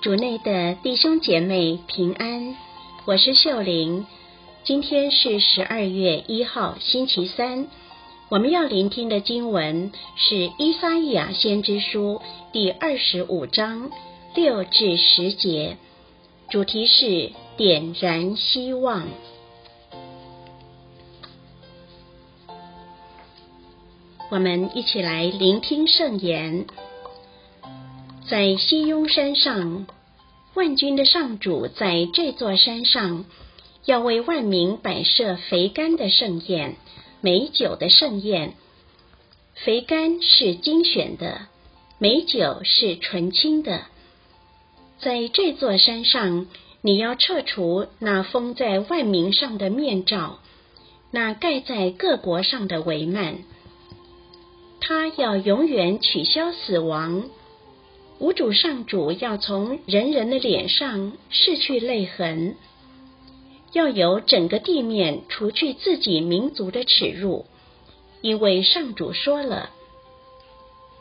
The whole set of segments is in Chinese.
主内的弟兄姐妹平安，我是秀玲。今天是十二月一号，星期三。我们要聆听的经文是《伊撒伊亚先知书》第二十五章六至十节，主题是点燃希望。我们一起来聆听圣言。在西雍山上，万军的上主在这座山上，要为万民摆设肥甘的盛宴，美酒的盛宴。肥甘是精选的，美酒是纯清的。在这座山上，你要撤除那封在万民上的面罩，那盖在各国上的帷幔。他要永远取消死亡。无主上主要从人人的脸上拭去泪痕，要由整个地面除去自己民族的耻辱，因为上主说了：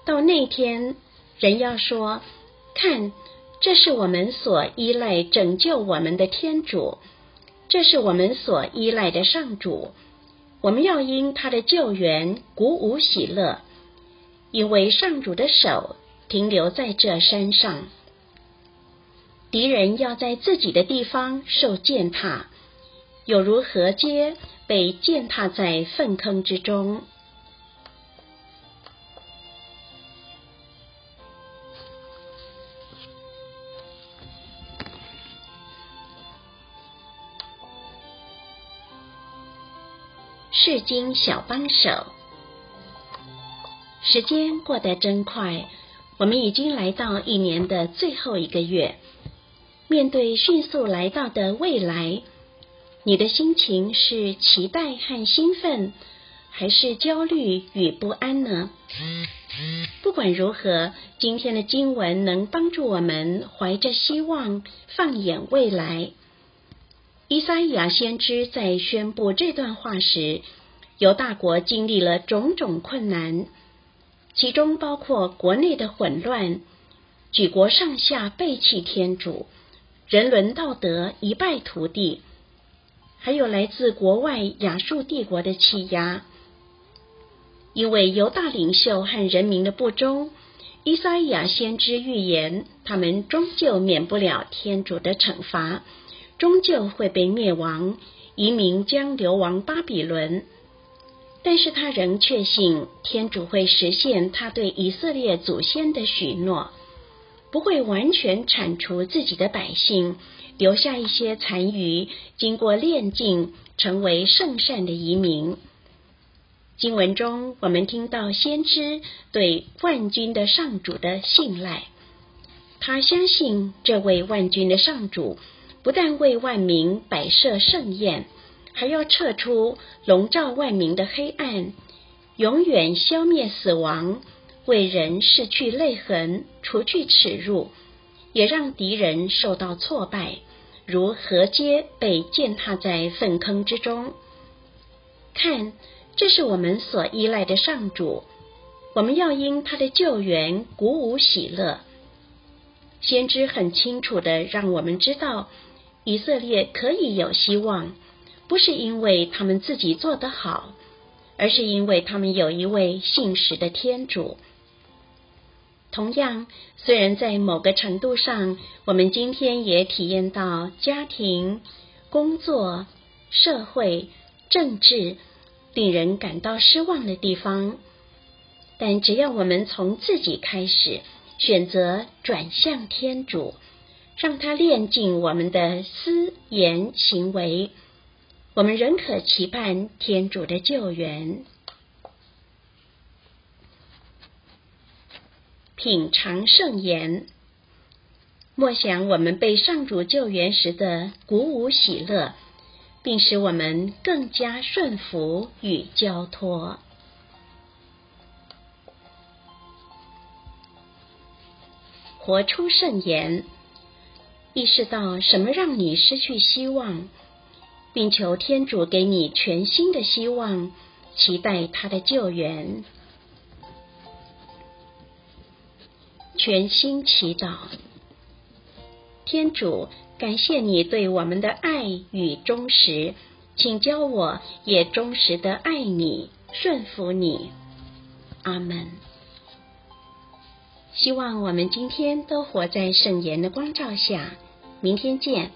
到那天，人要说，看，这是我们所依赖拯救我们的天主，这是我们所依赖的上主，我们要因他的救援鼓舞喜乐，因为上主的手。停留在这山上，敌人要在自己的地方受践踏，有如河街被践踏在粪坑之中。世经小帮手，时间过得真快。我们已经来到一年的最后一个月，面对迅速来到的未来，你的心情是期待和兴奋，还是焦虑与不安呢？不管如何，今天的经文能帮助我们怀着希望放眼未来。伊撒亚先知在宣布这段话时，犹大国经历了种种困难。其中包括国内的混乱，举国上下背弃天主，人伦道德一败涂地，还有来自国外亚述帝国的欺压。因为犹大领袖和人民的不忠，伊赛亚先知预言，他们终究免不了天主的惩罚，终究会被灭亡，移民将流亡巴比伦。但是他仍确信天主会实现他对以色列祖先的许诺，不会完全铲除自己的百姓，留下一些残余，经过炼净成为圣善的移民。经文中，我们听到先知对万军的上主的信赖，他相信这位万军的上主不但为万民摆设盛宴。还要撤出笼罩万民的黑暗，永远消灭死亡，为人拭去泪痕，除去耻辱，也让敌人受到挫败，如河街被践踏在粪坑之中。看，这是我们所依赖的上主，我们要因他的救援鼓舞喜乐。先知很清楚的让我们知道，以色列可以有希望。不是因为他们自己做得好，而是因为他们有一位信实的天主。同样，虽然在某个程度上，我们今天也体验到家庭、工作、社会、政治令人感到失望的地方，但只要我们从自己开始，选择转向天主，让他炼净我们的思言行为。我们仍可期盼天主的救援，品尝圣言，默想我们被上主救援时的鼓舞喜乐，并使我们更加顺服与交托。活出圣言，意识到什么让你失去希望。并求天主给你全新的希望，期待他的救援。全心祈祷，天主，感谢你对我们的爱与忠实，请教我也忠实的爱你，顺服你。阿门。希望我们今天都活在圣言的光照下。明天见。